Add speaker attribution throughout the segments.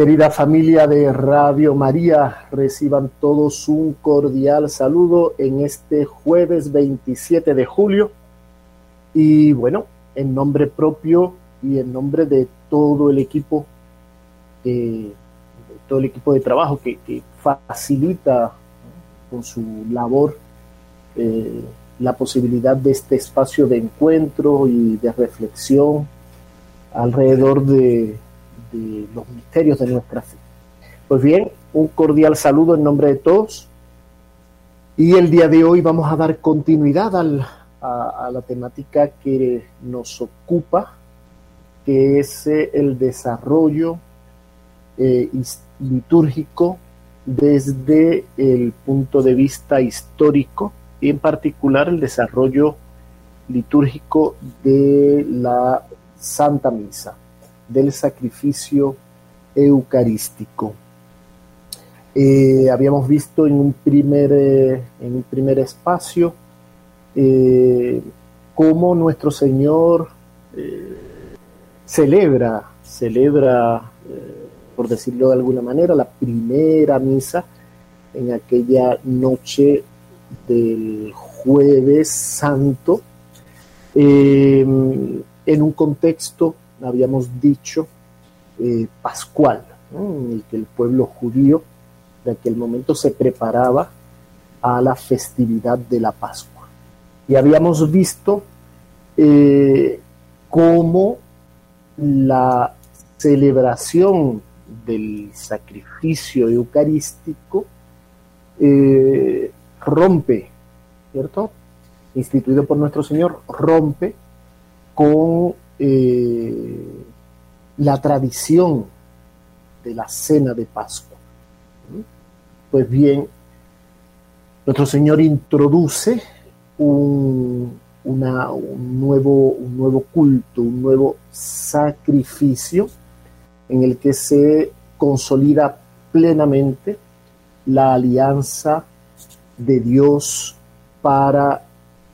Speaker 1: Querida familia de Radio María, reciban todos un cordial saludo en este jueves 27 de julio. Y bueno, en nombre propio y en nombre de todo el equipo, eh, todo el equipo de trabajo que, facilita con su labor eh, la posibilidad de este espacio de encuentro y de reflexión alrededor de los misterios de nuestra fe. Pues bien, un cordial saludo en nombre de todos. Y el día de hoy vamos a dar continuidad a, la temática que nos ocupa, que es eh, el desarrollo eh, litúrgico desde el punto de vista histórico y en particular el desarrollo litúrgico de la Santa Misa del sacrificio eucarístico. Eh, habíamos visto en un primer, eh, en un primer espacio eh, cómo nuestro Señor celebra, celebra, por decirlo de alguna manera, la primera misa en aquella noche del jueves santo, en un contexto habíamos dicho, eh, pascual, en el que el pueblo judío de aquel momento se preparaba a la festividad de la Pascua. Y habíamos visto eh, cómo la celebración del sacrificio eucarístico eh, rompe, ¿cierto? Instituido por nuestro Señor, rompe con eh, la tradición de la cena de Pascua. Pues bien, nuestro Señor introduce un, nuevo, un nuevo culto, un nuevo sacrificio en el que se consolida plenamente la alianza de Dios para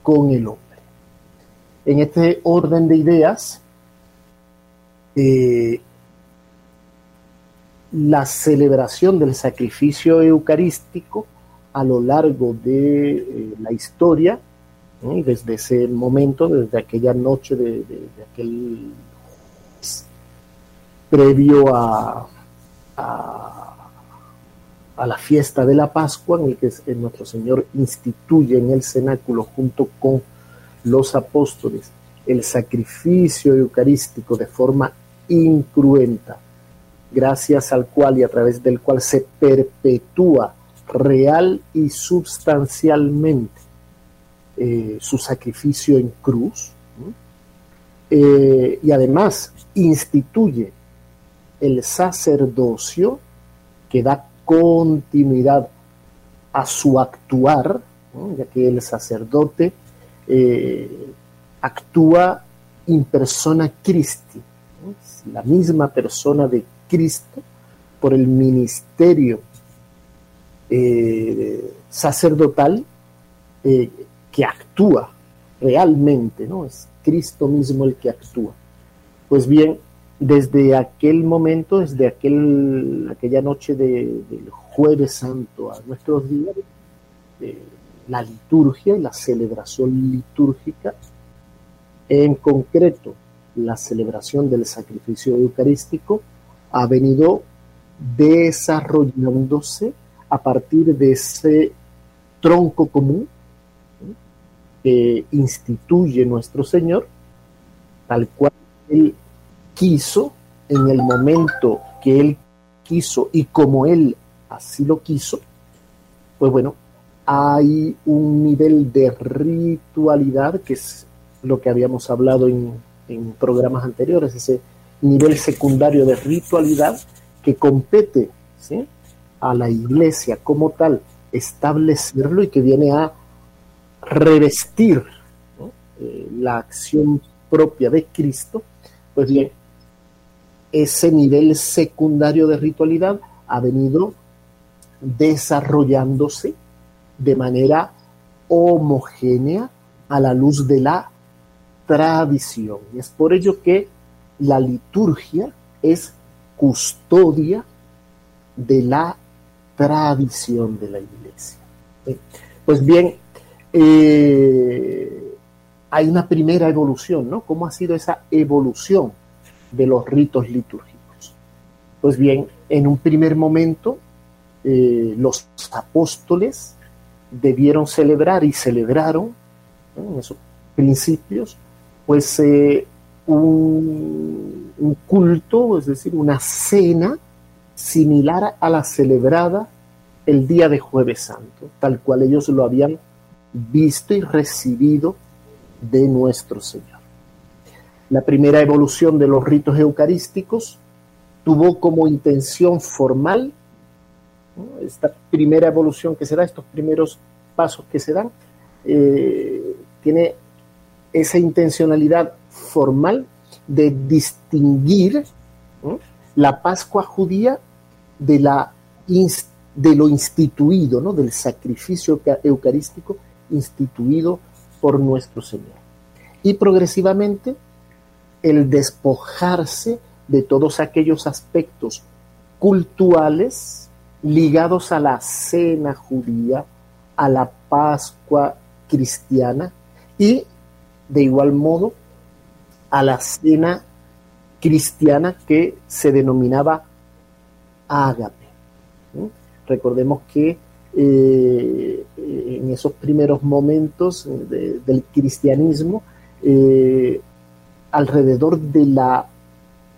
Speaker 1: con el hombre. En este orden de ideas, eh, la celebración del sacrificio eucarístico a lo largo de eh, la historia, desde ese momento, desde aquella noche de, aquel previo a, la fiesta de la Pascua, en el que nuestro Señor instituye en el cenáculo junto con los apóstoles el sacrificio eucarístico de forma incruenta, gracias al cual y a través del cual se perpetúa real y sustancialmente eh, su sacrificio en cruz, eh, y además instituye el sacerdocio que da continuidad a su actuar, ya que el sacerdote eh, actúa in persona Christi, la misma persona de Cristo por el ministerio eh, sacerdotal eh, que actúa realmente, ¿no? Es Cristo mismo el que actúa. Pues bien, desde aquel momento, desde aquel, aquella noche del jueves santo a nuestros días, la liturgia y la celebración litúrgica, en concreto la celebración del sacrificio eucarístico, ha venido desarrollándose a partir de ese tronco común que instituye nuestro Señor, tal cual Él quiso, en el momento que Él quiso y como Él así lo quiso, pues bueno, hay un nivel de ritualidad, que es lo que habíamos hablado en, programas anteriores, ese nivel secundario de ritualidad que compete a la iglesia como tal establecerlo y que viene a revestir eh, la acción propia de Cristo, pues bien, ese nivel secundario de ritualidad ha venido desarrollándose de manera homogénea a la luz de la tradición. Y es por ello que la liturgia es custodia de la tradición de la iglesia. Pues bien, eh, hay una primera evolución, ¿no? ¿Cómo ha sido esa evolución de los ritos litúrgicos? Pues bien, en un primer momento, eh, los apóstoles debieron celebrar y celebraron en esos principios, pues eh, un, un, culto, es decir, una cena similar a la celebrada el día de jueves santo, tal cual ellos lo habían visto y recibido de nuestro Señor. La primera evolución de los ritos eucarísticos tuvo como intención formal, esta primera evolución que se da, estos primeros pasos que se dan, eh, tiene esa intencionalidad formal de distinguir la Pascua judía de, la, de lo instituido, ¿no? del sacrificio eucarístico instituido por nuestro Señor. Y progresivamente el despojarse de todos aquellos aspectos cultuales ligados a la cena judía, a la Pascua cristiana y de igual modo a la cena cristiana que se denominaba ágape. Recordemos que eh, en esos primeros momentos del cristianismo, eh, alrededor de la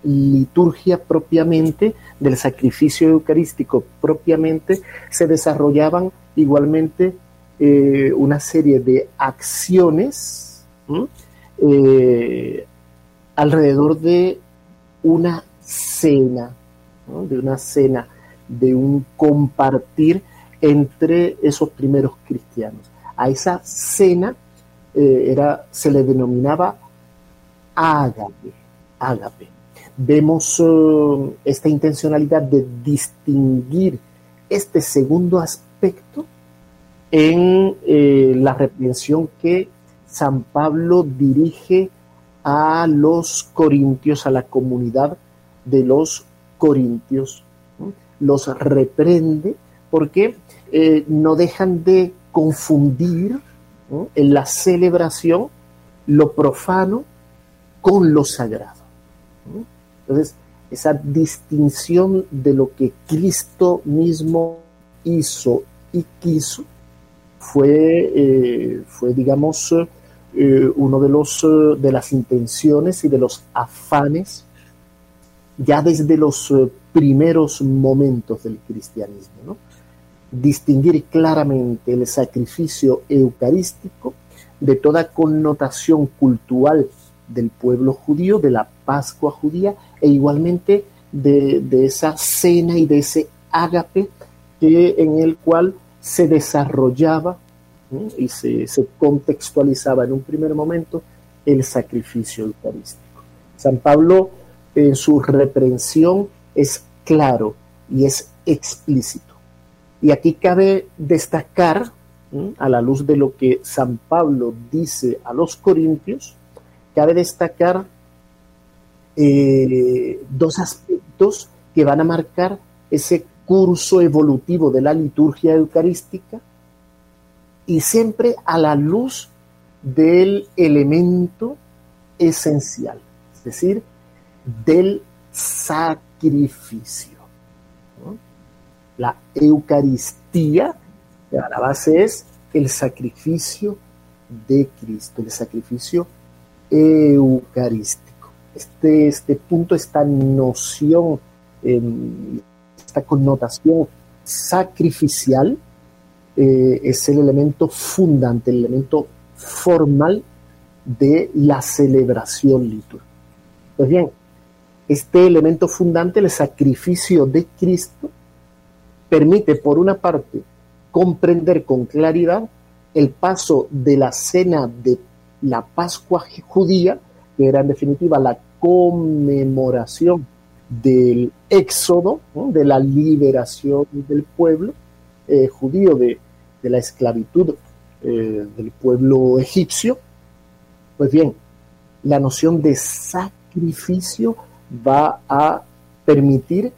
Speaker 1: liturgia propiamente, del sacrificio eucarístico propiamente, se desarrollaban igualmente eh, una serie de acciones alrededor de una cena, de una cena, de un compartir entre esos primeros cristianos. A esa cena eh, era, se le denominaba ágape, ágape. Vemos eh, esta intencionalidad de distinguir este segundo aspecto en eh, la reprensión que San Pablo dirige a los corintios, a la comunidad de los corintios, los reprende porque eh, no dejan de confundir en la celebración lo profano con lo sagrado. Entonces, esa distinción de lo que Cristo mismo hizo y quiso fue, eh, fue digamos, eh, uno de, los, de las intenciones y de los afanes ya desde los primeros momentos del cristianismo. ¿no? distinguir claramente el sacrificio eucarístico de toda connotación cultural del pueblo judío, de la Pascua judía, e igualmente de, esa cena y de ese ágape que, en el cual se desarrollaba y se contextualizaba en un primer momento el sacrificio eucarístico. San Pablo en su reprensión es claro y es explícito. Y aquí cabe destacar, a la luz de lo que San Pablo dice a los corintios, cabe destacar eh, dos aspectos que van a marcar ese curso evolutivo de la liturgia eucarística y siempre a la luz del elemento esencial, es decir, del sacrificio la Eucaristía, la base es el sacrificio de Cristo, el sacrificio eucarístico. Este, este punto, esta noción, em, esta connotación sacrificial eh, es el elemento fundante, el elemento formal de la celebración litúrgica. Pues bien, este elemento fundante, el sacrificio de Cristo, permite, por una parte, comprender con claridad el paso de la cena de la Pascua judía, que era en definitiva la conmemoración del éxodo, de la liberación del pueblo eh, judío de, la esclavitud del pueblo egipcio. Pues bien, la noción de sacrificio va a permitir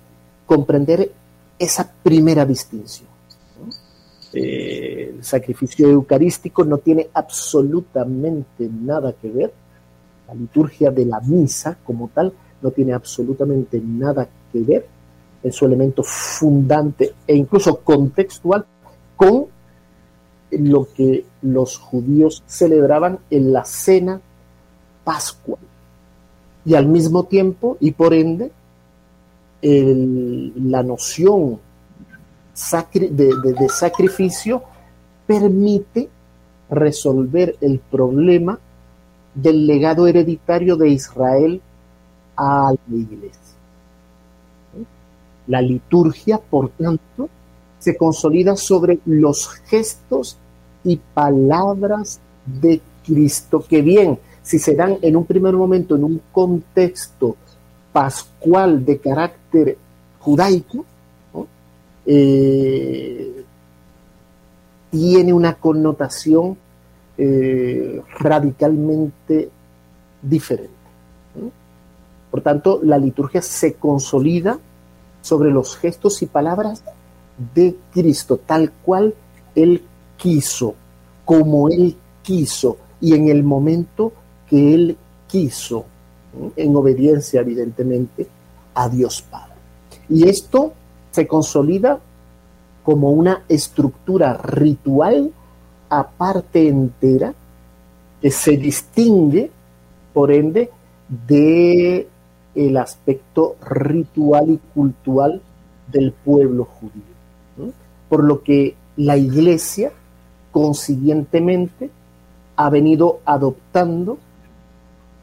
Speaker 1: comprender esa primera distinción. Eh, el sacrificio eucarístico no tiene absolutamente nada que ver, la liturgia de la misa como tal no tiene absolutamente nada que ver en su elemento fundante e incluso contextual con lo que los judíos celebraban en la cena pascual. Y al mismo tiempo, y por ende, la noción de, sacrificio permite resolver el problema del legado hereditario de Israel a la iglesia. La liturgia, por tanto, se consolida sobre los gestos y palabras de Cristo, que bien, si se dan en un primer momento en un contexto pascual de carácter judaico, eh, tiene una connotación eh, radicalmente diferente. Por tanto, la liturgia se consolida sobre los gestos y palabras de Cristo, tal cual Él quiso, como Él quiso y en el momento que Él quiso, en obediencia evidentemente a Dios Padre. Y esto se consolida como una estructura ritual aparte entera que se distingue, por ende, de el aspecto ritual y cultural del pueblo judío. Por lo que la iglesia, consiguientemente, ha venido adoptando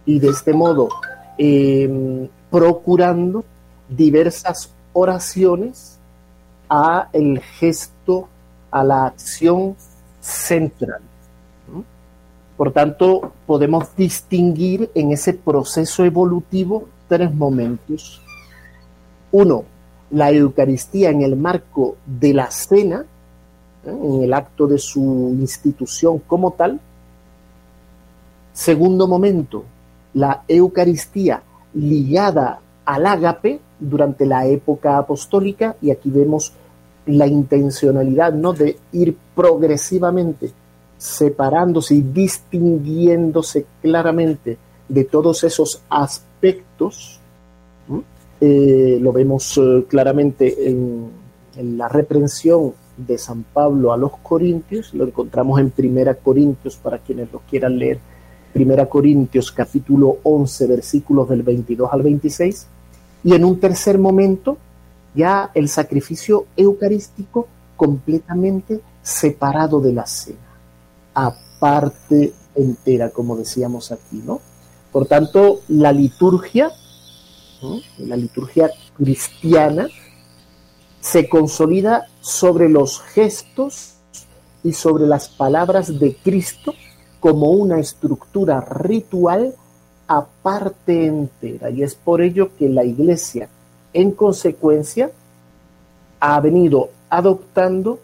Speaker 1: y de este modo em, procurando diversas oraciones a el gesto, a la acción central. Por tanto, podemos distinguir en ese proceso evolutivo tres momentos. Uno, la Eucaristía en el marco de la cena, ¿eh? en el acto de su institución como tal. Segundo momento, la Eucaristía ligada al ágape durante la época apostólica y aquí vemos la intencionalidad ¿no? de ir progresivamente separándose y distinguiéndose claramente de todos esos aspectos. Eh, lo vemos eh, claramente en, en, la reprensión de San Pablo a los Corintios, lo encontramos en Primera Corintios para quienes lo quieran leer, Primera Corintios capítulo 11 versículos del 22 al 26 y en un tercer momento, ya el sacrificio eucarístico completamente separado de la cena, aparte entera, como decíamos aquí, ¿no? Por tanto, la liturgia, la liturgia cristiana, se consolida sobre los gestos y sobre las palabras de Cristo como una estructura ritual aparte entera. Y es por ello que la iglesia, en consecuencia, ha venido adoptando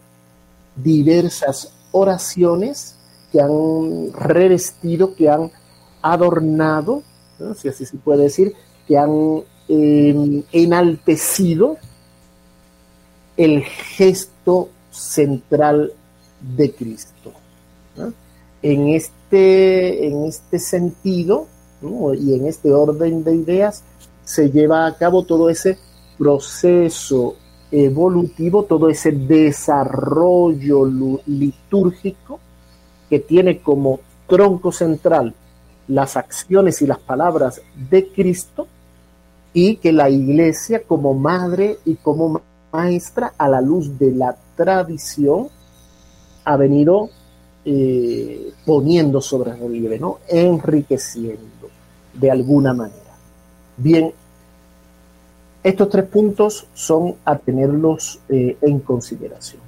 Speaker 1: diversas oraciones que han revestido, que han adornado, si así se puede decir, que han em, enaltecido el gesto central de Cristo. En, este, en este sentido, y en este orden de ideas se lleva a cabo todo ese proceso evolutivo, todo ese desarrollo litúrgico que tiene como tronco central las acciones y las palabras de Cristo y que la iglesia como madre y como maestra a la luz de la tradición ha venido eh, poniendo sobre relieve, ¿no? enriqueciendo de alguna manera. Bien, estos tres puntos son a tenerlos eh, en consideración.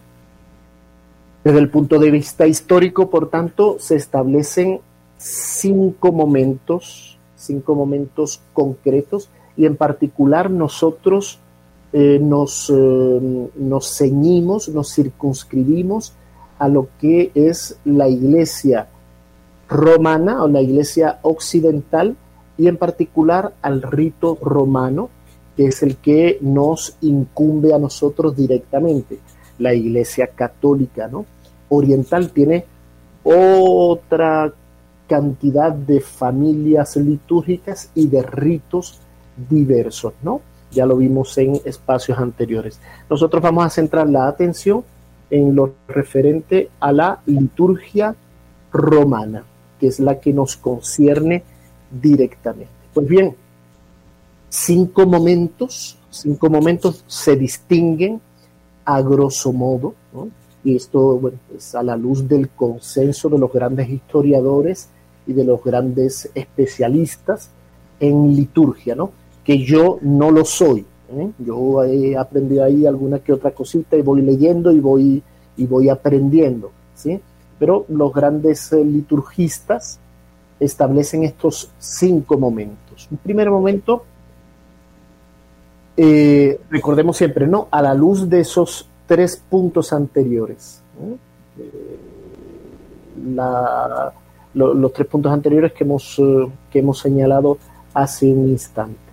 Speaker 1: Desde el punto de vista histórico, por tanto, se establecen cinco momentos, cinco momentos concretos, y en particular nosotros eh, nos, eh, nos ceñimos, nos circunscribimos a lo que es la iglesia romana o la iglesia occidental y en particular al rito romano, que es el que nos incumbe a nosotros directamente. La iglesia católica ¿no? oriental tiene otra cantidad de familias litúrgicas y de ritos diversos, ¿no? Ya lo vimos en espacios anteriores. Nosotros vamos a centrar la atención en lo referente a la liturgia romana, que es la que nos concierne directamente. Pues bien, cinco momentos, cinco momentos se distinguen a grosso modo, y esto bueno, es a la luz del consenso de los grandes historiadores y de los grandes especialistas en liturgia, ¿no? que yo no lo soy. ¿eh? Yo he aprendido ahí alguna que otra cosita y voy leyendo y voy, y voy aprendiendo. ¿sí? Pero los grandes eh, liturgistas establecen estos cinco momentos. Un primer momento, eh, recordemos siempre, ¿no? A la luz de esos tres puntos anteriores. los tres puntos anteriores que hemos, que hemos señalado hace un instante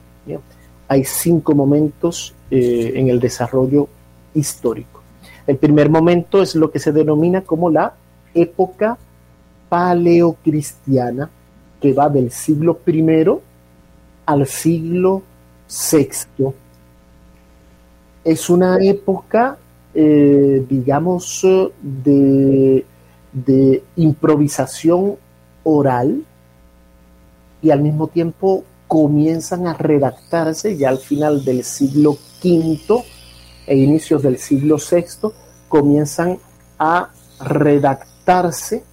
Speaker 1: hay cinco momentos eh, en el desarrollo histórico. El primer momento es lo que se denomina como la época paleocristiana, que va del siglo I al siglo VI. Es una época, eh, digamos, de, de improvisación oral y al mismo tiempo comienzan a redactarse ya al final del siglo V e inicios del siglo VI, comienzan a redactarse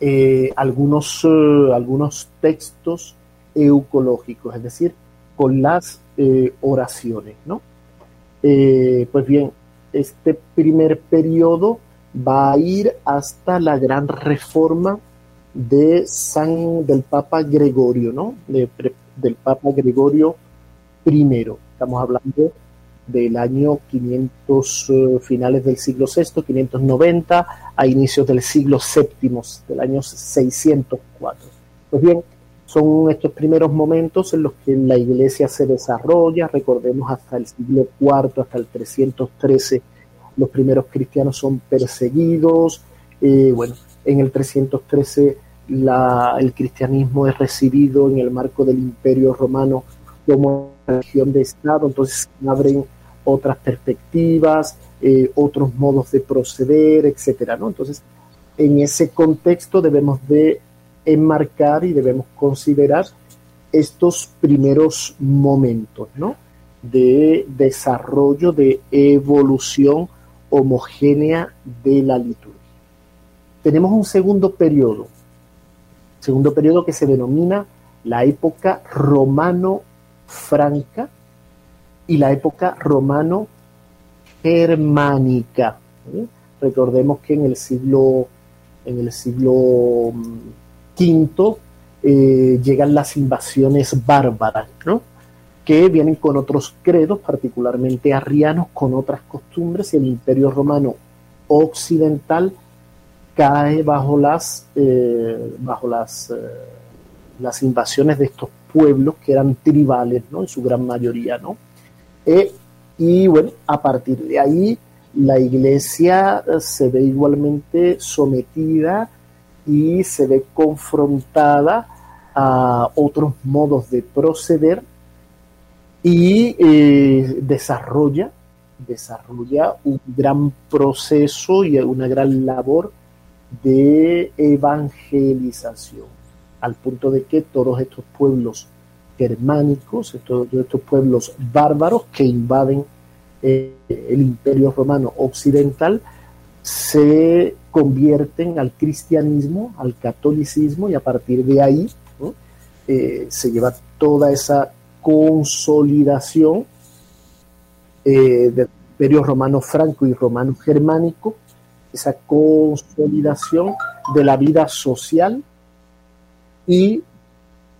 Speaker 1: eh, algunos, eh, algunos textos eucológicos, es decir, con las eh, oraciones. ¿no? pues bien, este primer periodo va a ir hasta la gran reforma de San del Papa Gregorio, ¿no? del Papa Gregorio I. Estamos hablando del año 500, eh, finales del siglo VI, 590, a inicios del siglo VII, del año 604. Pues bien, son estos primeros momentos en los que la iglesia se desarrolla, recordemos hasta el siglo IV, hasta el 313, los primeros cristianos son perseguidos, eh, bueno, en el 313 el cristianismo es recibido en el marco del imperio romano como religión de Estado, entonces abren otras perspectivas, eh, otros modos de proceder, etcétera. Entonces, en ese contexto debemos de enmarcar y debemos considerar estos primeros momentos. De desarrollo, de evolución homogénea de la liturgia. Tenemos un segundo periodo, segundo periodo que se denomina la época romano-franca y la época romano-germánica. Recordemos que en el siglo, en el siglo V eh, llegan las invasiones bárbaras, que vienen con otros credos, particularmente arrianos, con otras costumbres, y el imperio romano occidental cae bajo las, eh, bajo las, eh, las invasiones de estos pueblos que eran tribales, ¿no? En su gran mayoría, ¿no? Eh, y bueno, a partir de ahí la iglesia se ve igualmente sometida y se ve confrontada a otros modos de proceder y desarrolla, desarrolla un gran proceso y una gran labor de evangelización, al punto de que todos estos pueblos germánicos, todos estos pueblos bárbaros que invaden eh, el imperio romano occidental, se convierten al cristianismo, al catolicismo, y a partir de ahí eh, se lleva toda esa consolidación eh, del imperio romano franco y romano germánico esa consolidación de la vida social y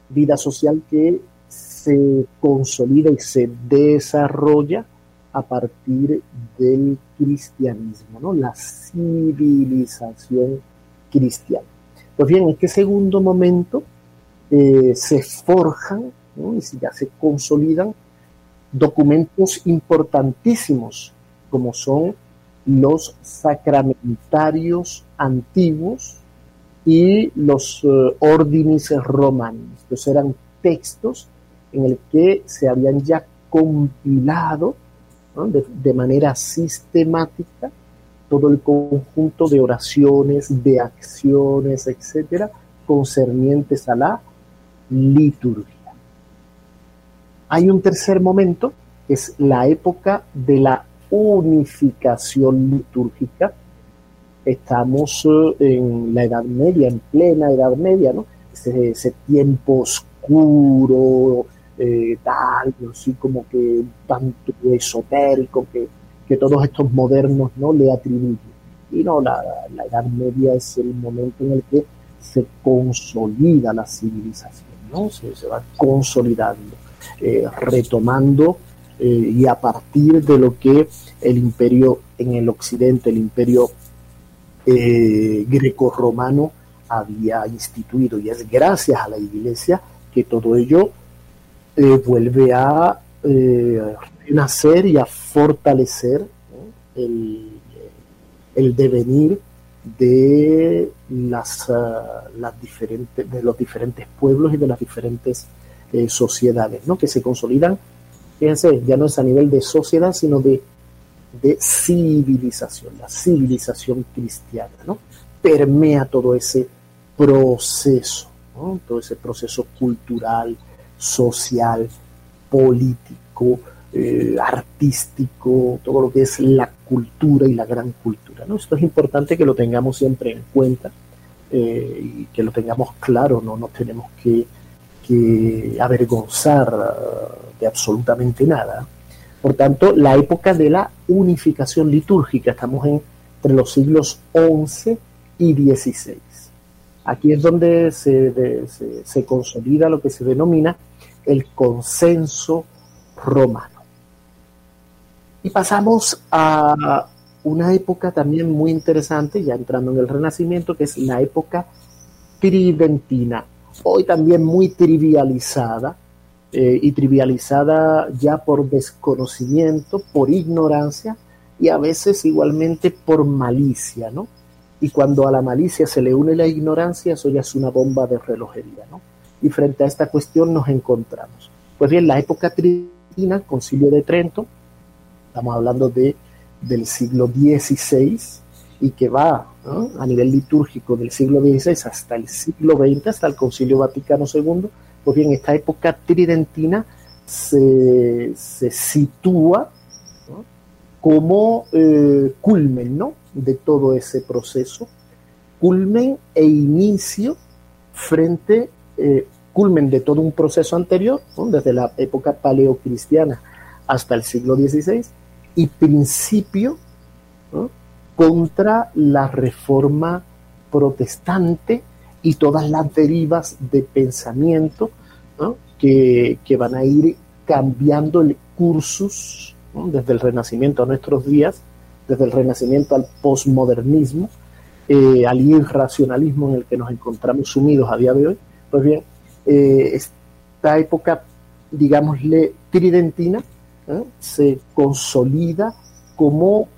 Speaker 1: vida social que se consolida y se desarrolla a partir del cristianismo, ¿no? la civilización cristiana. Pues bien, en este segundo momento eh, se forjan y ya se consolidan documentos importantísimos como son los sacramentarios antiguos y los uh, ordinis romanos. Estos eran textos en el que se habían ya compilado de, manera sistemática todo el conjunto de oraciones, de acciones, etcétera, concernientes a la liturgia. Hay un tercer momento, que es la época de la unificación litúrgica. Estamos eh, en la Edad Media, en plena Edad Media, ¿no? Ese, tiempo oscuro, eh, tal, así como que tanto esotérico que, que, todos estos modernos no le atribuyen. Y no, la, la Edad Media es el momento en el que se consolida la civilización, ¿no? Se, se va consolidando, eh, retomando eh, y a partir de lo que el imperio en el occidente, el imperio eh, greco-romano había instituido. Y es gracias a la iglesia que todo ello eh, vuelve a renacer y a fortalecer el, devenir de las, las diferentes de los diferentes pueblos y de las diferentes sociedades ¿no? que se consolidan fíjense, ya no es a nivel de sociedad, sino de, de civilización, la civilización cristiana, ¿no? Permea todo ese proceso, todo ese proceso cultural, social, político, eh, artístico, todo lo que es la cultura y la gran cultura. ¿no? Esto es importante que lo tengamos siempre en cuenta eh, y que lo tengamos claro, no nos tenemos que que avergonzar de absolutamente nada. Por tanto, la época de la unificación litúrgica, estamos entre los siglos XI y XVI. Aquí es donde se, se, consolida lo que se denomina el consenso romano. Y pasamos a una época también muy interesante, ya entrando en el Renacimiento, que es la época tridentina hoy también muy trivializada, eh, y trivializada ya por desconocimiento, por ignorancia y a veces igualmente por malicia, ¿no? Y cuando a la malicia se le une la ignorancia, eso ya es una bomba de relojería, ¿no? Y frente a esta cuestión nos encontramos. Pues bien, la época tridentina, Concilio de Trento, estamos hablando de, del siglo XVI, y que va a nivel litúrgico del siglo XVI hasta el siglo XX, hasta el Concilio Vaticano II, pues bien, esta época tridentina se, sitúa como eh, culmen ¿no? de todo ese proceso, culmen e inicio frente, eh, culmen de todo un proceso anterior, desde la época paleocristiana hasta el siglo XVI, y principio contra la reforma protestante y todas las derivas de pensamiento que, van a ir cambiando el cursus desde el Renacimiento a nuestros días, desde el Renacimiento al posmodernismo, eh, al irracionalismo en el que nos encontramos sumidos a día de hoy. Pues bien, eh, esta época, digámosle, tridentina, se consolida como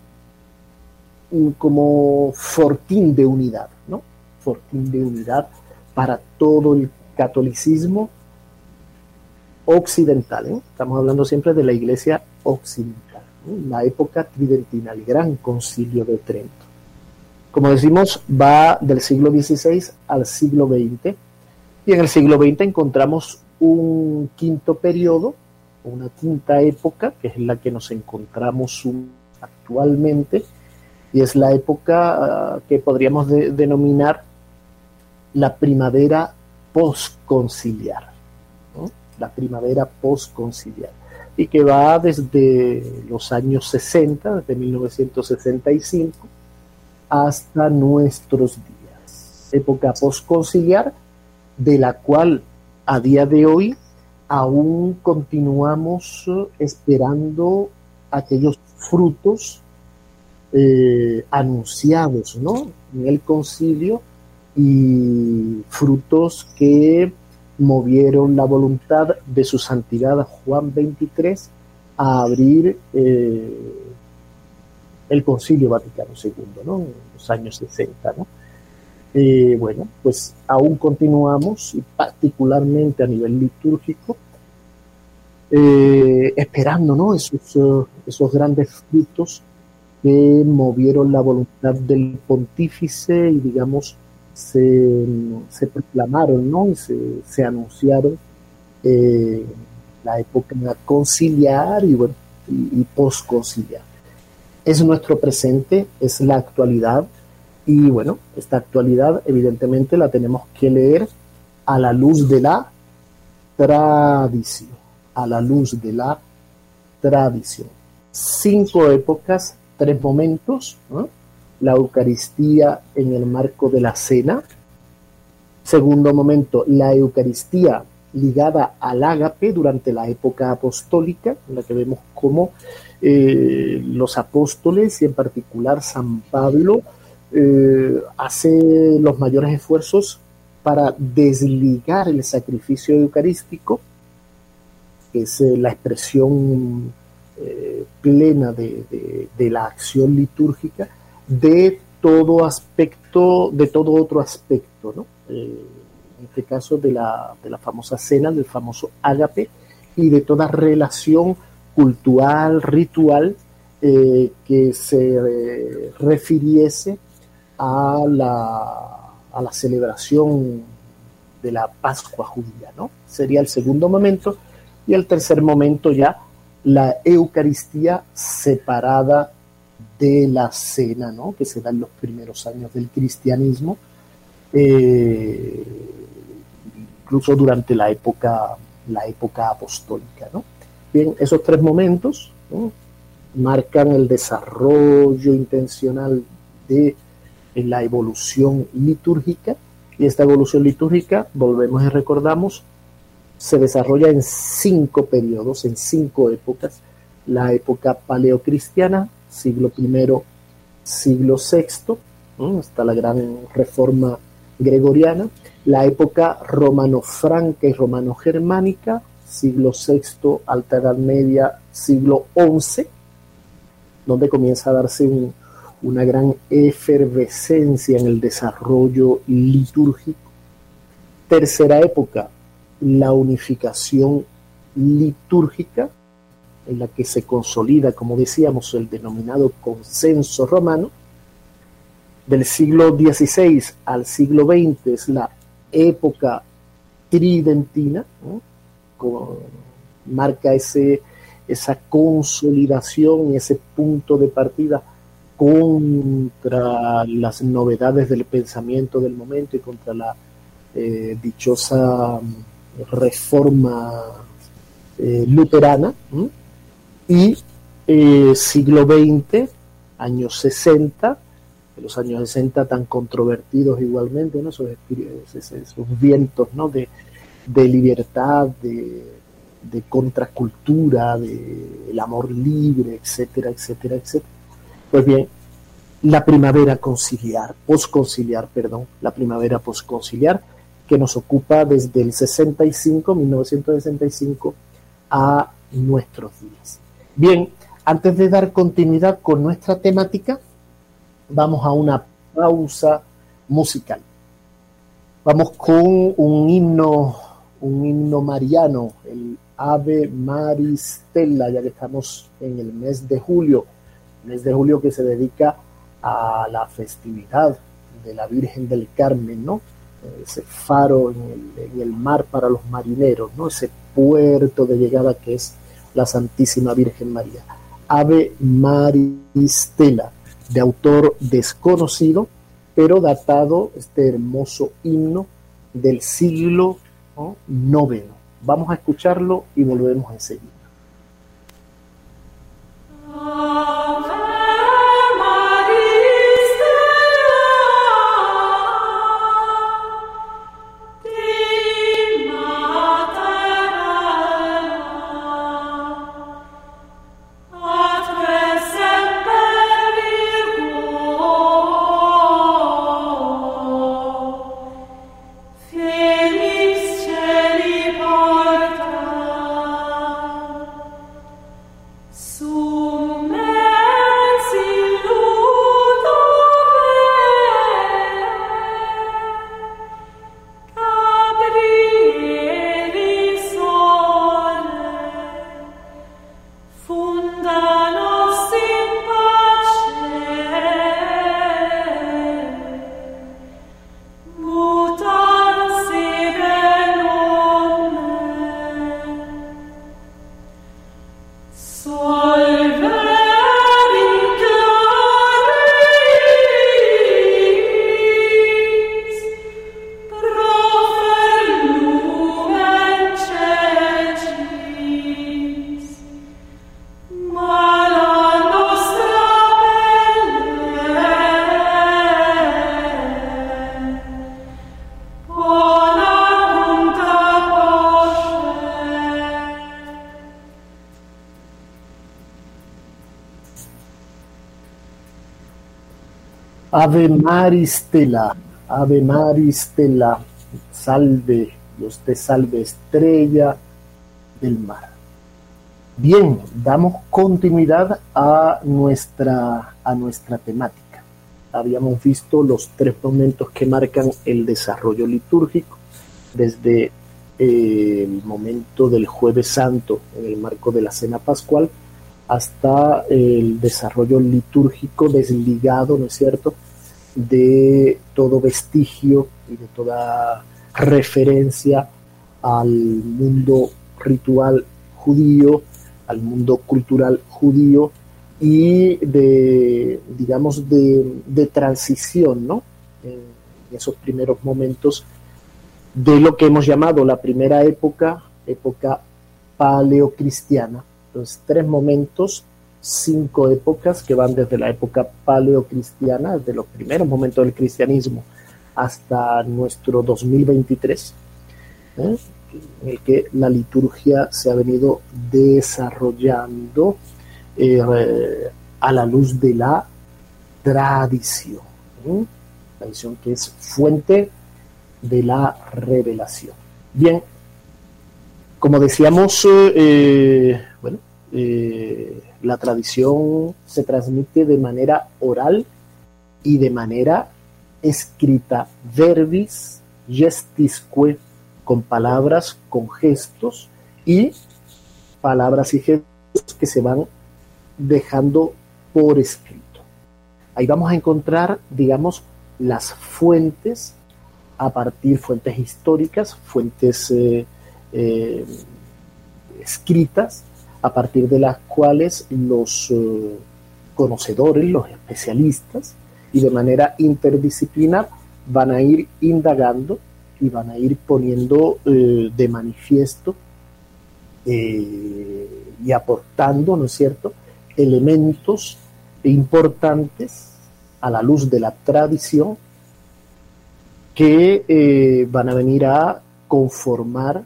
Speaker 1: como fortín de unidad, ¿no? Fortín de unidad para todo el catolicismo occidental. ¿eh? Estamos hablando siempre de la iglesia occidental, la época tridentina, el gran concilio de Trento. Como decimos, va del siglo XVI al siglo XX y en el siglo XX encontramos un quinto periodo, una quinta época, que es la que nos encontramos actualmente, y es la época ah, que podríamos denominar la primavera postconciliar, la primavera postconciliar, y que va desde los años 60, desde 1965, hasta nuestros días. Época postconciliar de la cual a día de hoy aún continuamos esperando aquellos frutos eh, anunciados ¿no? en el concilio y frutos que movieron la voluntad de su santidad Juan 23 a abrir eh, el concilio Vaticano II, ¿no? en los años 60. ¿no? Eh, bueno, pues aún continuamos, y particularmente a nivel litúrgico, esperando ¿no? esos, esos grandes frutos que movieron la voluntad del pontífice y digamos se, se proclamaron ¿no? y se, anunciaron eh, la época conciliar y, bueno, y, posconciliar. Es nuestro presente, es la actualidad y bueno, esta actualidad evidentemente la tenemos que leer a la luz de la tradición, a la luz de la tradición. Cinco épocas tres momentos, la Eucaristía en el marco de la cena, segundo momento, la Eucaristía ligada al ágape durante la época apostólica, en la que vemos cómo eh, los apóstoles y en particular San Pablo eh, hace los mayores esfuerzos para desligar el sacrificio eucarístico, que es eh, la expresión eh, plena de, la acción litúrgica de todo aspecto, de todo otro aspecto, ¿no? Eh, en este caso de la, de la famosa cena, del famoso ágape, y de toda relación cultural, ritual, eh, que se refiriese a la, a la celebración de la Pascua judía, ¿no? Sería el segundo momento, y el tercer momento ya la Eucaristía separada de la cena, ¿no? que se da en los primeros años del cristianismo, eh, incluso durante la época, la época apostólica. ¿no? Bien, esos tres momentos marcan el desarrollo intencional de la evolución litúrgica, y esta evolución litúrgica, volvemos y recordamos, se desarrolla en cinco periodos, en cinco épocas. La época paleocristiana, siglo I, siglo VI, hasta la gran reforma gregoriana. La época romano-franca y romano-germánica, siglo VI, Alta Edad Media, siglo XI, donde comienza a darse una gran efervescencia en el desarrollo litúrgico. Tercera época, la unificación litúrgica, en la que se consolida, como decíamos, el denominado consenso romano. Del siglo XVI al siglo XX es la época tridentina, marca ese, esa consolidación y ese punto de partida contra las novedades del pensamiento del momento y contra la eh, dichosa reforma eh, luterana y eh, siglo XX, años 60, los años 60 tan controvertidos igualmente, esos, esos, vientos ¿no? de, de libertad, de, de contracultura, el amor libre, etcétera, etcétera, etcétera. Pues bien, la primavera conciliar, posconciliar, perdón, la primavera posconciliar, que nos ocupa desde el 65, 1965, a nuestros días. Bien, antes de dar continuidad con nuestra temática, vamos a una pausa musical. Vamos con un himno, un himno mariano, el Ave Maristella, ya que estamos en el mes de julio, mes de julio que se dedica a la festividad de la Virgen del Carmen, ¿no? ese faro en el, mar para los marineros, ¿no? ese puerto de llegada que es la Santísima Virgen María. Ave Maristela, de autor desconocido, pero datado este hermoso himno del siglo IX. Vamos a escucharlo y volvemos enseguida. Ave Maristela, Ave Maristela, salve, Dios te salve, estrella del mar. Bien, damos continuidad a nuestra, a nuestra temática. Habíamos visto los tres momentos que marcan el desarrollo litúrgico, desde eh, el momento del jueves santo en el marco de la cena pascual hasta el desarrollo litúrgico desligado, ¿no es cierto?, de todo vestigio y de toda referencia al mundo ritual judío, al mundo cultural judío y de, digamos, de, transición, ¿no? En, esos primeros momentos de lo que hemos llamado la primera época, época paleocristiana. Entonces, tres momentos, cinco épocas que van desde la época paleocristiana, desde los primeros momentos del cristianismo hasta nuestro 2023. ¿eh? en el que la liturgia se ha venido desarrollando eh, a la luz de la tradición, la tradición que es fuente de la revelación. Bien, como decíamos, eh, bueno, eh, la tradición se transmite de manera oral y de manera escrita, verbis gestisque con palabras, con gestos y palabras y gestos que se van dejando por escrito. Ahí vamos a encontrar, digamos, las fuentes a partir, fuentes históricas, fuentes eh, eh, escritas, a partir de las cuales los eh, conocedores, los especialistas, y de manera interdisciplinar van a ir indagando y van a ir poniendo eh, de manifiesto eh, y aportando, ¿no es cierto?, elementos importantes a la luz de la tradición que van a venir a conformar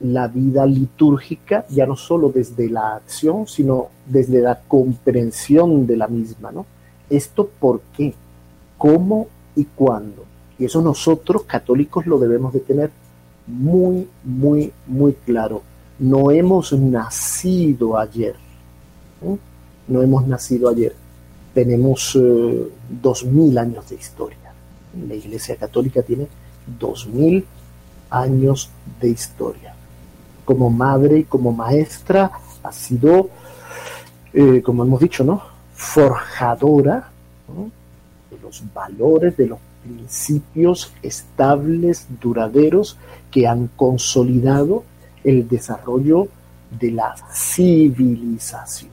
Speaker 1: la vida litúrgica, ya no solo desde la acción, sino desde la comprensión de la misma, ¿no? ¿Esto por qué? ¿Cómo y cuándo? Y eso nosotros católicos lo debemos de tener muy, muy, muy claro. No hemos nacido ayer. No hemos nacido ayer. Tenemos eh, dos mil años de historia. La Iglesia Católica tiene dos mil años de historia. Como madre y como maestra ha sido, eh, como hemos dicho, ¿no? Forjadora de los valores, de los principios estables, duraderos, que han consolidado el desarrollo de la civilización.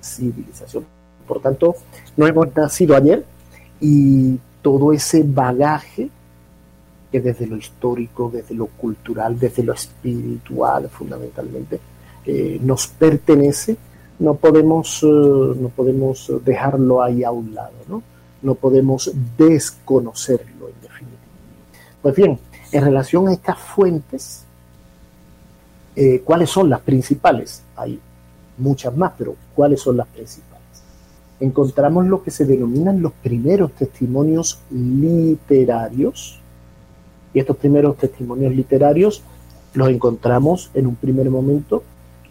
Speaker 1: Civilización. Por tanto, no hemos nacido ayer y todo ese bagaje que desde lo histórico, desde lo cultural, desde lo espiritual fundamentalmente, eh, nos pertenece, no podemos, eh, no podemos dejarlo ahí a un lado. ¿no? no podemos desconocerlo en definitiva. Pues bien, en relación a estas fuentes, eh, ¿cuáles son las principales? Hay muchas más, pero ¿cuáles son las principales? Encontramos lo que se denominan los primeros testimonios literarios, y estos primeros testimonios literarios los encontramos en un primer momento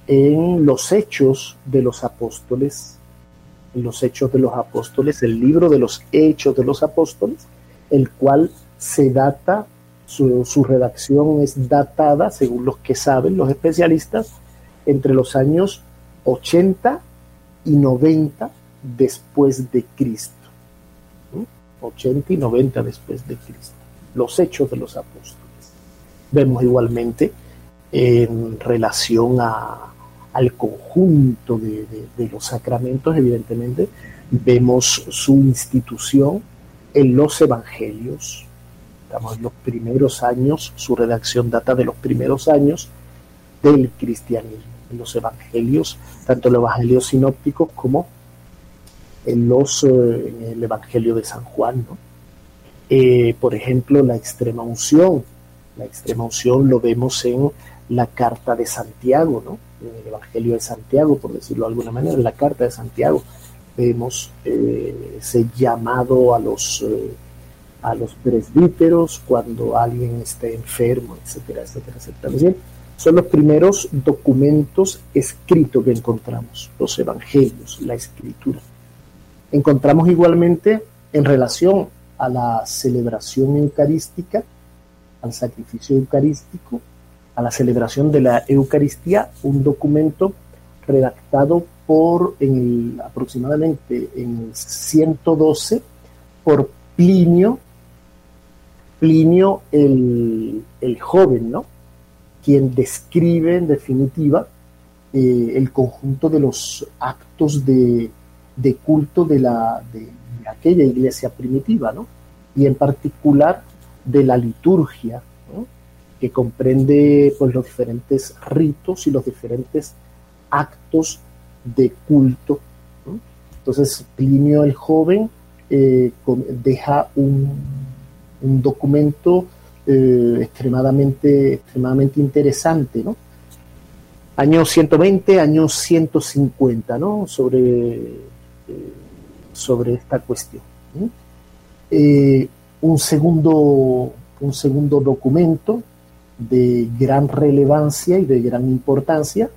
Speaker 1: en los hechos de los apóstoles los Hechos de los Apóstoles, el libro de los Hechos de los Apóstoles, el cual se data, su, redacción es datada, según los que saben, los especialistas, entre los años 80 y 90 después de Cristo. 80 y 90 después de Cristo. Los Hechos de los Apóstoles. Vemos igualmente en relación a, al conjunto de, los sacramentos, evidentemente, vemos su institución en los evangelios. Estamos en los primeros años, su redacción data de los primeros años del cristianismo, en los evangelios, tanto en los evangelios sinópticos como en, los, eh, el evangelio de San Juan. Eh, por ejemplo, la extrema unción. La extrema unción lo vemos en la carta de Santiago, ¿no? en el Evangelio de Santiago, por decirlo de alguna manera, en la carta de Santiago, vemos ese llamado a los, a los presbíteros cuando alguien esté enfermo, etcétera, etcétera, etcétera. Son los primeros documentos escritos que encontramos, los evangelios, la escritura. Encontramos igualmente en relación a la celebración eucarística, al sacrificio eucarístico, a la celebración de la Eucaristía, un documento redactado por en aproximadamente en 112 por Plinio, Plinio el, el joven, ¿no? quien describe en definitiva eh, el conjunto de los actos de, culto de, la, de, aquella iglesia primitiva, ¿no? y en particular de la liturgia, que comprende pues, los diferentes ritos y los diferentes actos de culto. Entonces, Plinio el joven eh, deja un, documento eh, extremadamente, extremadamente interesante, ¿no? Años 120, años 150, ¿no? Sobre, eh, sobre esta cuestión. Eh, un, segundo, un segundo documento de gran relevancia y de gran importancia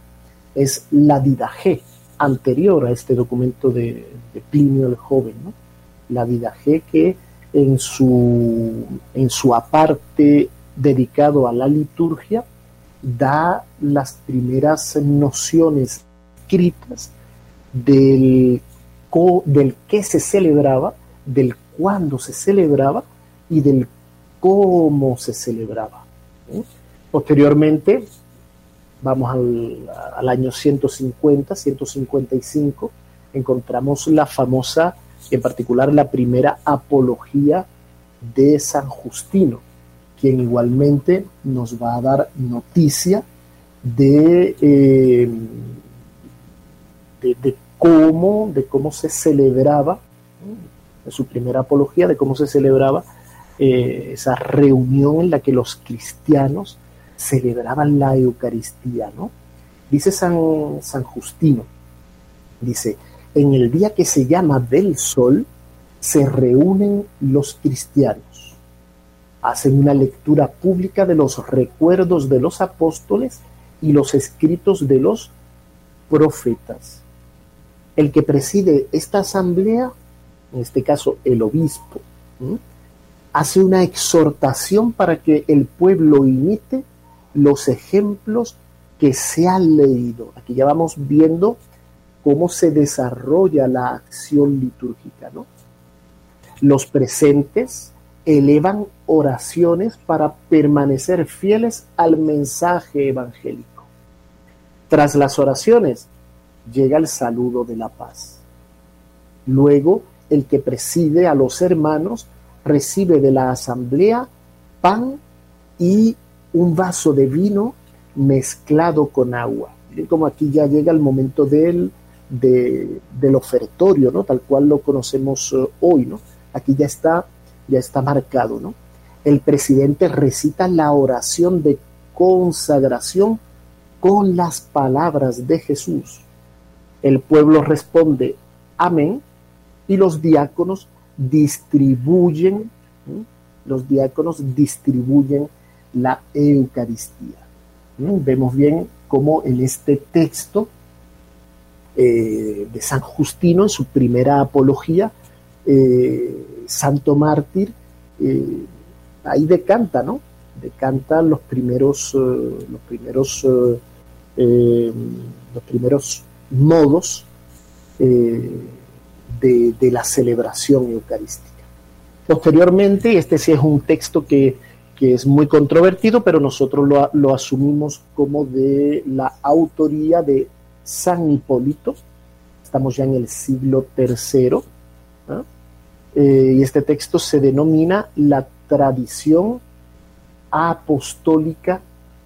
Speaker 1: es la Didaje, anterior a este documento de, Plinio el Joven. La Didaje que en su, en su aparte dedicado a la liturgia, da las primeras nociones escritas del, del qué se celebraba, del cuándo se celebraba y del cómo se celebraba. Posteriormente, vamos al, al año 150, 155, encontramos la famosa en particular la primera apología de San Justino, quien igualmente nos va a dar noticia de, eh, de, cómo, de cómo se celebraba, en su primera apología, de cómo se celebraba eh, esa reunión en la que los cristianos celebraban la Eucaristía, ¿no? Dice San, San Justino, dice, en el día que se llama del sol, se reúnen los cristianos, hacen una lectura pública de los recuerdos de los apóstoles y los escritos de los profetas. El que preside esta asamblea, en este caso el obispo, hace una exhortación para que el pueblo imite los ejemplos que se han leído. Aquí ya vamos viendo cómo se desarrolla la acción litúrgica. ¿no? Los presentes elevan oraciones para permanecer fieles al mensaje evangélico. Tras las oraciones llega el saludo de la paz. Luego, el que preside a los hermanos recibe de la asamblea pan y un vaso de vino mezclado con agua. Como aquí ya llega el momento del del ofertorio, ¿no? Tal cual lo conocemos eh, hoy, ¿no? Aquí ya está, ya está marcado, ¿no? El presidente recita la oración de consagración con las palabras de Jesús. El pueblo responde, amén, y los diáconos distribuyen, los diáconos distribuyen la Eucaristía. Vemos bien cómo en este texto eh, de San Justino en su primera apología, eh, Santo Mártir, eh, ahí decanta, ¿no? Decanta los primeros, los primeros, los primeros modos de, la celebración eucarística. Posteriormente, este sí es un texto que, es muy controvertido, pero nosotros lo, lo, asumimos como de la autoría de San Hipólito, estamos ya en el siglo III, eh, y este texto se denomina la tradición apostólica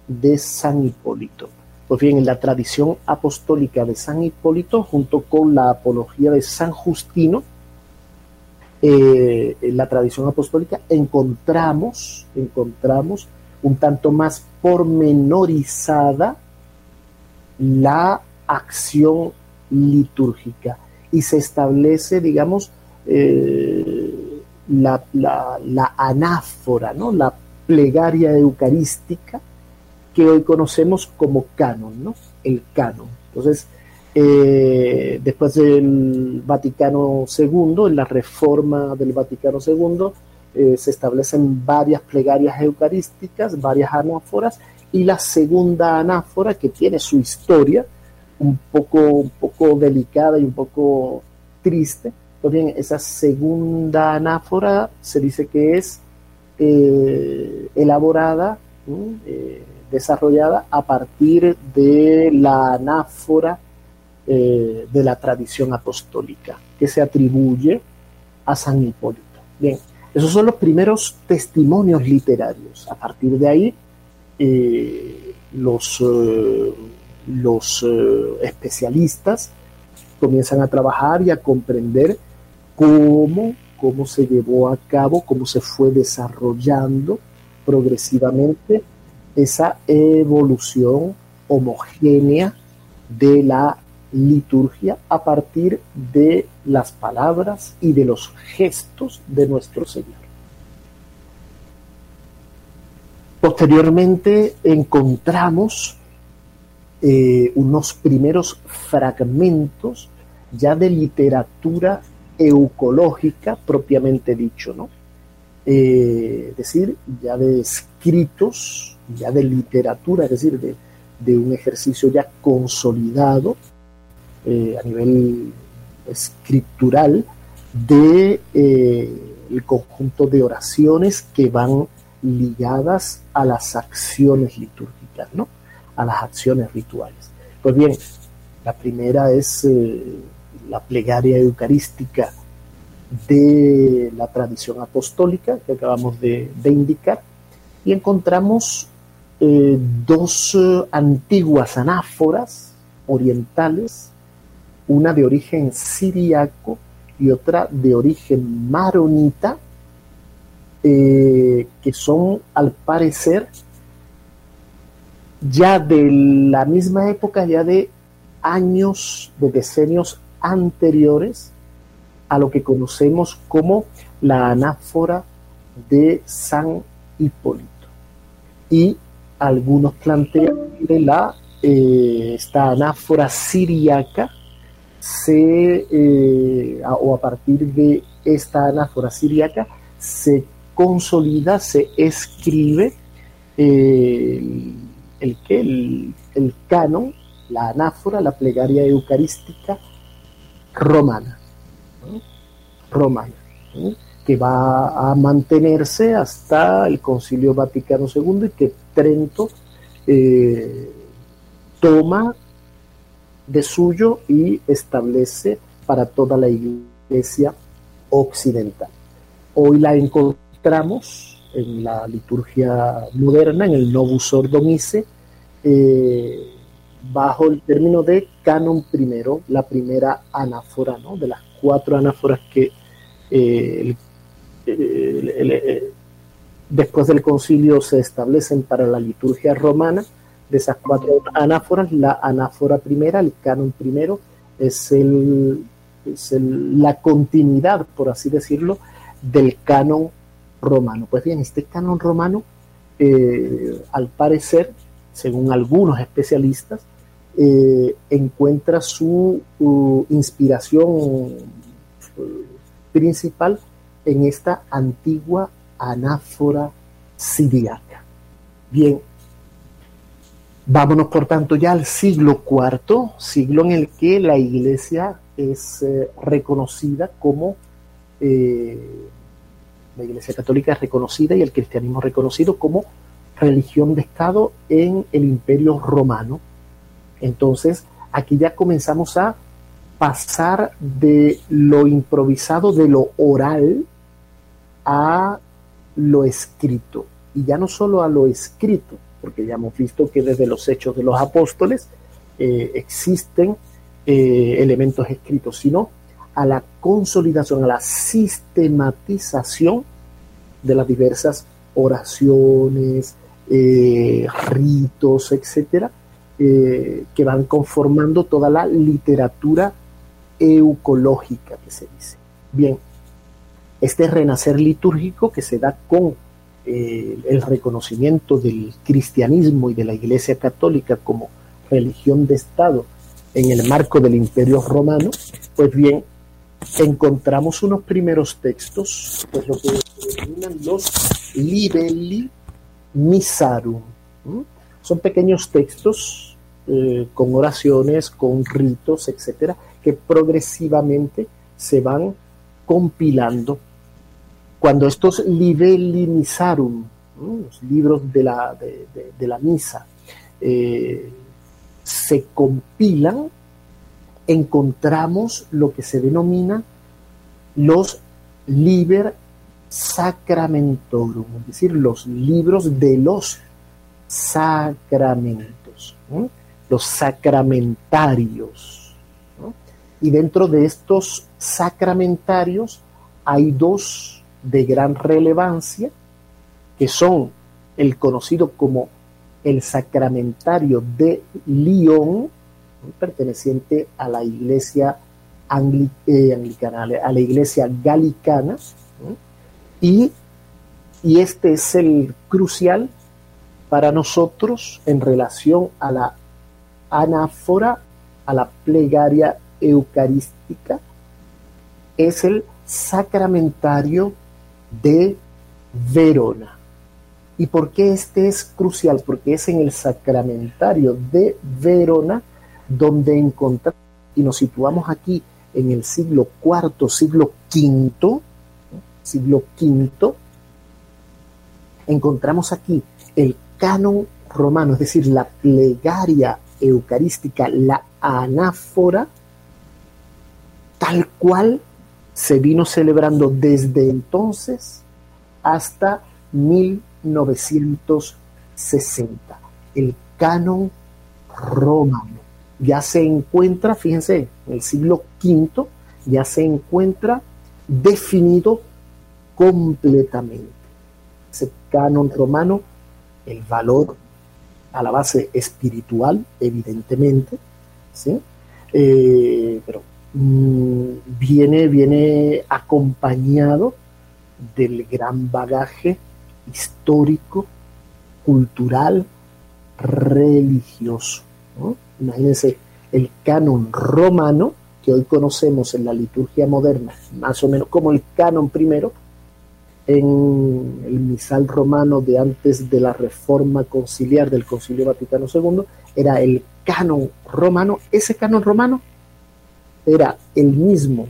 Speaker 1: de San Hipólito. Pues bien, en la tradición apostólica de San Hipólito, junto con la apología de San Justino, eh, la tradición apostólica encontramos, encontramos un tanto más pormenorizada la acción litúrgica y se establece, digamos, eh, la, la, anáfora, ¿no? la plegaria eucarística que hoy conocemos como canon, ¿no? el canon. Entonces, eh, después del Vaticano II, en la reforma del Vaticano II, eh, se establecen varias plegarias eucarísticas, varias anáforas, y la segunda anáfora, que tiene su historia, un poco, un poco delicada y un poco triste, pues bien, esa segunda anáfora se dice que es eh, elaborada, eh, desarrollada a partir de la anáfora eh, de la tradición apostólica, que se atribuye a San Hipólito. Bien, esos son los primeros testimonios literarios. A partir de ahí, los los eh, especialistas comienzan a trabajar y a comprender cómo, cómo se llevó a cabo, cómo se fue desarrollando progresivamente esa evolución homogénea de la liturgia a partir de las palabras y de los gestos de nuestro Señor. Posteriormente encontramos eh, unos primeros fragmentos ya de literatura eucológica propiamente dicho, ¿no? Eh, es decir, ya de escritos, ya de literatura, es decir, de, un ejercicio ya consolidado eh, a nivel escritural de el conjunto de oraciones que van ligadas a las acciones litúrgicas, ¿no? a las acciones rituales. Pues bien, la primera es eh, la plegaria eucarística de la tradición apostólica que acabamos de, indicar y encontramos eh, dos eh, antiguas anáforas orientales, una de origen siriaco y otra de origen maronita, que son al parecer ya de la misma época, ya de años, de decenios anteriores a lo que conocemos como la anáfora de San Hipólito. Y algunos plantean que la, eh, esta anáfora siriaca se, eh, o a partir de esta anáfora siriaca se consolida, se escribe eh, el que el, canon, la anáfora, la plegaria eucarística romana, romana, que va a mantenerse hasta el Concilio Vaticano II y que Trento eh, toma de suyo y establece para toda la iglesia occidental. Hoy la encontramos en la liturgia moderna, en el Novus Ordomice, eh, bajo el término de canon primero, la primera anáfora, ¿no? de las cuatro anáforas que eh, después del concilio se establecen para la liturgia romana. De esas cuatro anáforas, la anáfora primera, el canon primero, es, el, la continuidad, por así decirlo, del canon romano. Pues bien, este canon romano, eh, al parecer, según algunos especialistas, eh, encuentra su inspiración uh, principal en esta antigua anáfora siriaca. Bien, vámonos por tanto ya al siglo IV, siglo en el que la iglesia es eh, reconocida como la Iglesia Católica es reconocida y el cristianismo reconocido como religión de Estado en el Imperio Romano. Entonces, aquí ya comenzamos a pasar de lo improvisado, de lo oral, a lo escrito. Y ya no solo a lo escrito, porque ya hemos visto que desde los hechos de los apóstoles eh, existen eh, elementos escritos, sino a la consolidación, a la sistematización de las diversas oraciones, eh, ritos, etcétera, que van conformando toda la literatura eucológica que se dice. Bien, este renacer litúrgico que se da con eh, el reconocimiento del cristianismo y de la Iglesia Católica como religión de Estado en el marco del Imperio Romano, pues bien, encontramos unos primeros textos, pues lo que denominan los libelli misarum. Son pequeños textos eh, con oraciones, con ritos, etcétera, que progresivamente se van compilando. Cuando estos libelli misarum, los libros de la, de, la misa, eh, se compilan, encontramos lo que se denomina los liber sacramentorum, es decir, los libros de los sacramentos, los sacramentarios. Y dentro de estos sacramentarios hay dos de gran relevancia, que son el conocido como el sacramentario de Lyon, perteneciente a la iglesia eh, anglicana, a la iglesia galicana, y, y este es el crucial para nosotros en relación a la anáfora, a la plegaria eucarística, es el sacramentario de Verona. ¿Y por qué este es crucial? Porque es en el sacramentario de Verona donde encontramos, y nos situamos aquí en el siglo IV, siglo V, siglo V, encontramos aquí el canon romano, es decir, la plegaria eucarística, la anáfora, tal cual se vino celebrando desde entonces hasta 1960. El canon romano ya se encuentra, fíjense, en el siglo V ya se encuentra definido completamente. Ese canon romano, el valor a la base espiritual, evidentemente, ¿sí? Eh, pero viene, viene acompañado del gran bagaje histórico, cultural, religioso. Imagínense el canon romano, que hoy conocemos en la liturgia moderna, más o menos como el canon primero, en el misal romano de antes de la reforma conciliar del Concilio Vaticano II, era el canon romano. Ese canon romano era el mismo,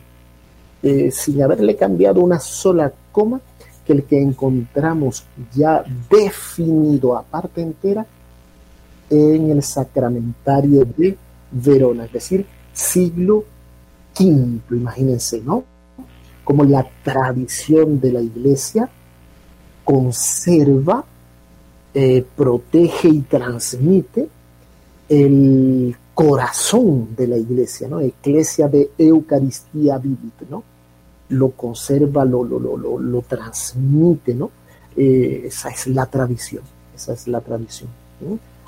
Speaker 1: eh, sin haberle cambiado una sola coma, que el que encontramos ya definido a parte entera en el sacramentario de Verona, es decir, siglo V, imagínense, ¿no? Como la tradición de la iglesia conserva, eh, protege y transmite el corazón de la iglesia, ¿no? Iglesia de Eucaristía Vivit, ¿no? Lo conserva, lo, lo, lo, lo, transmite, ¿no? Eh, esa es la tradición, esa es la tradición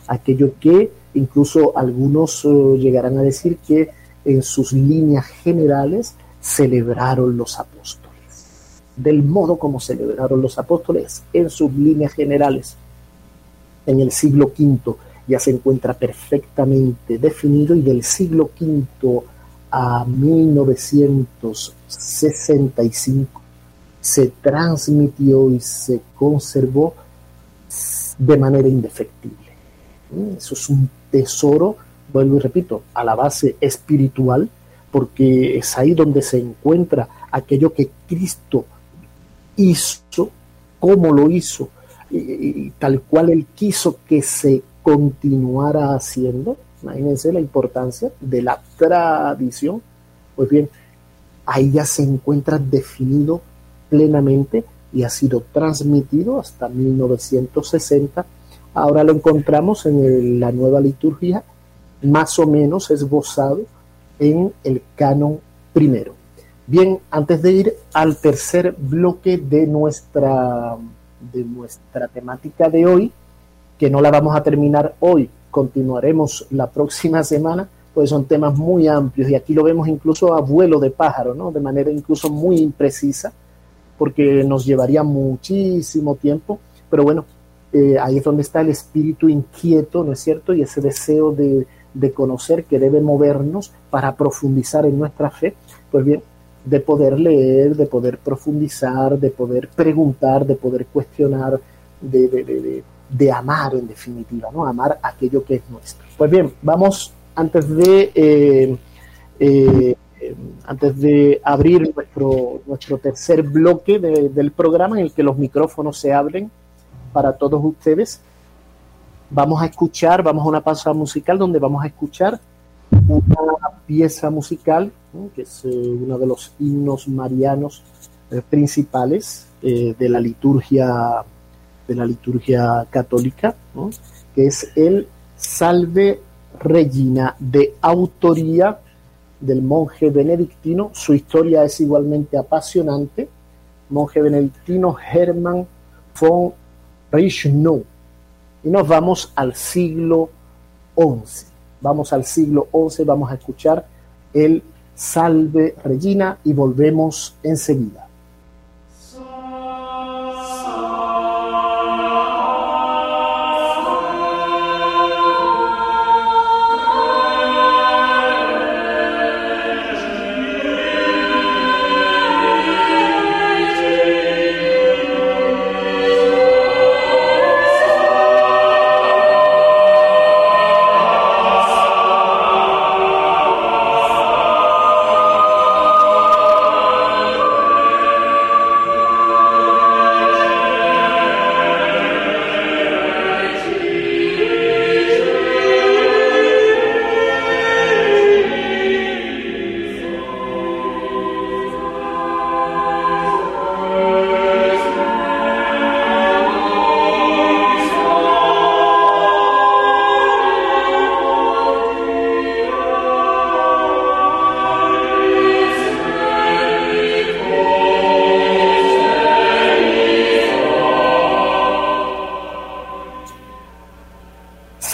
Speaker 1: aquello que incluso algunos eh, llegarán a decir que en sus líneas generales celebraron los apóstoles. Del modo como celebraron los apóstoles en sus líneas generales. En el siglo V ya se encuentra perfectamente definido y del siglo V a 1965 se transmitió y se conservó de manera indefectible. Eso es un tesoro, vuelvo y repito, a la base espiritual, porque es ahí donde se encuentra aquello que Cristo hizo, cómo lo hizo, y, tal cual Él quiso que se continuara haciendo. Imagínense la importancia de la tradición. Pues bien, ahí ya se encuentra definido plenamente y ha sido transmitido hasta 1960 Ahora lo encontramos en la nueva liturgia, más o menos esbozado en el canon primero. Bien, antes de ir al tercer bloque de nuestra, de nuestra temática de hoy, que no la vamos a terminar hoy, continuaremos la próxima semana, pues son temas muy amplios y aquí lo vemos incluso a vuelo de pájaro, ¿no? De manera incluso muy imprecisa, porque nos llevaría muchísimo tiempo, pero bueno, eh, ahí es donde está el espíritu inquieto, ¿no es cierto? Y ese deseo de, de conocer que debe movernos para profundizar en nuestra fe, pues bien, de poder leer, de poder profundizar, de poder preguntar, de poder cuestionar, de, amar en definitiva, ¿no? Amar aquello que es nuestro. Pues bien, vamos antes de eh, eh, antes de abrir nuestro, nuestro tercer bloque del programa en el que los micrófonos se abren para todos ustedes, vamos a escuchar, vamos a una pausa musical donde vamos a escuchar una pieza musical, que es eh, uno de los himnos marianos principales de la liturgia de la liturgia católica, que es el Salve Regina de autoría del monje benedictino. Su historia es igualmente apasionante. Monje benedictino Hermann von Reichenau. Y nos vamos al siglo XI Vamos al siglo XI, vamos a escuchar el Salve Regina y volvemos enseguida.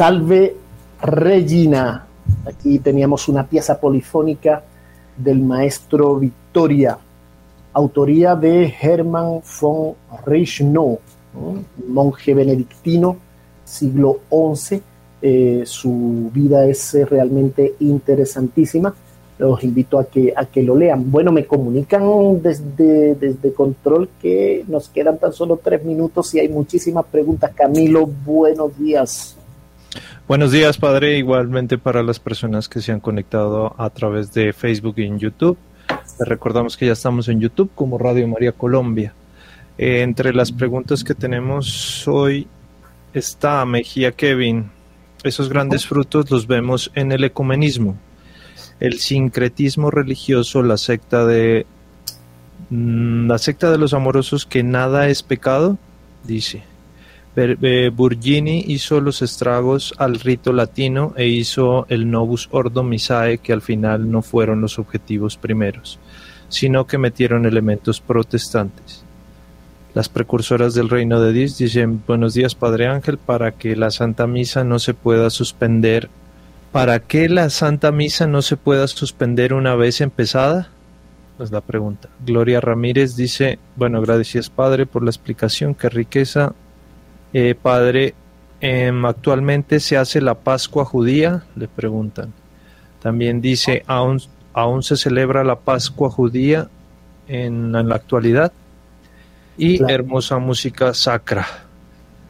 Speaker 1: Salve Regina. Aquí teníamos una pieza polifónica del maestro Victoria, autoría de Hermann von Reichenau, monje benedictino, siglo XI. Eh, su vida es eh, realmente interesantísima. Los invito a que, a que lo lean. Bueno, me comunican desde, desde Control que nos quedan tan solo tres minutos y hay muchísimas preguntas. Camilo, buenos días.
Speaker 2: Buenos días, Padre. Igualmente para las personas que se han conectado a través de Facebook y en YouTube. Les recordamos que ya estamos en YouTube como Radio María Colombia. Eh, entre las preguntas que tenemos hoy está Mejía Kevin. Esos grandes frutos los vemos en el ecumenismo, el sincretismo religioso, la secta de mm, la secta de los amorosos que nada es pecado, dice. Burgini hizo los estragos al rito latino e hizo el Novus Ordo Missae que al final no fueron los objetivos primeros, sino que metieron elementos protestantes. Las precursoras del reino de Dios dicen buenos días Padre Ángel para que la Santa Misa no se pueda suspender. ¿Para qué la Santa Misa no se pueda suspender una vez empezada? Es la pregunta. Gloria Ramírez dice, bueno, gracias Padre por la explicación, qué riqueza eh, padre, em, actualmente se hace la Pascua judía, le preguntan. También dice, ¿aún, aún se celebra la Pascua judía en, la actualidad? Y hermosa música sacra.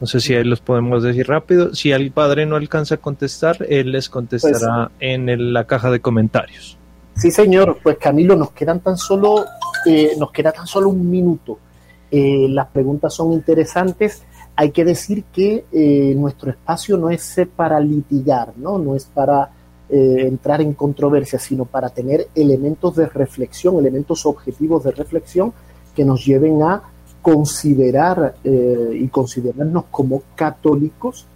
Speaker 2: No sé si ahí los podemos decir rápido. Si el padre no alcanza a contestar, él les contestará pues en la caja de comentarios.
Speaker 1: Sí, señor. Pues Camilo, nos quedan tan solo, eh, nos queda tan solo un minuto. Eh, las preguntas son interesantes hay que decir que eh, nuestro espacio no es para litigar, no, no es para eh, entrar en controversia, sino para tener elementos de reflexión, elementos objetivos de reflexión que nos lleven a considerar eh, y considerarnos como católicos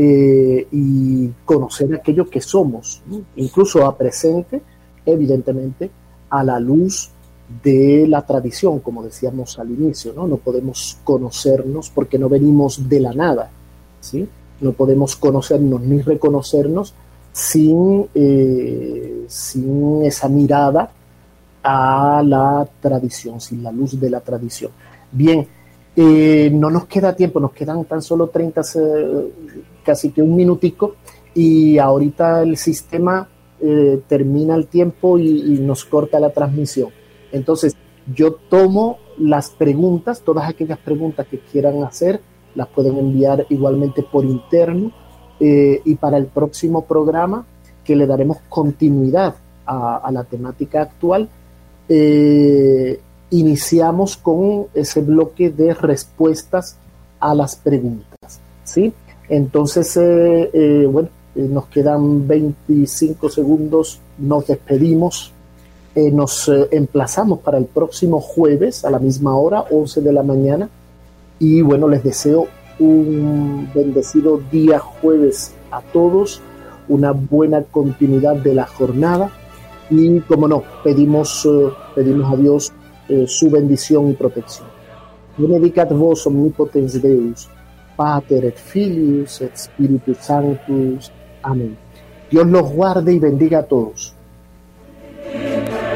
Speaker 1: y conocer aquello que somos, incluso a presente, evidentemente, a la luz de la tradición, como decíamos al inicio, ¿no? No podemos conocernos porque no venimos de la nada, ¿sí? No podemos conocernos ni reconocernos sin, sin esa mirada a la tradición, sin la luz de la tradición. Bien, eh, no nos queda tiempo, nos quedan tan solo 30, casi que un minutico, y ahorita el sistema eh, termina el tiempo y, nos corta la transmisión. Entonces, yo tomo las preguntas, todas aquellas preguntas que quieran hacer, las pueden enviar igualmente por interno, eh, y para el próximo programa, que le daremos continuidad a, la temática actual, iniciamos con ese bloque de respuestas a las preguntas. ¿sí? Entonces, eh, eh, bueno, eh, nos quedan 25 segundos, nos despedimos, nos emplazamos para el próximo jueves a la misma hora, 11 de la mañana, y bueno, les deseo un bendecido día jueves a todos, una buena continuidad de la jornada y como no, pedimos, pedimos a Dios eh, su bendición y protección. Benedicat vos omnipotens Deus, Pater et Filius et Spiritus Sanctus. Amén. Dios los guarde y bendiga a todos. Amen.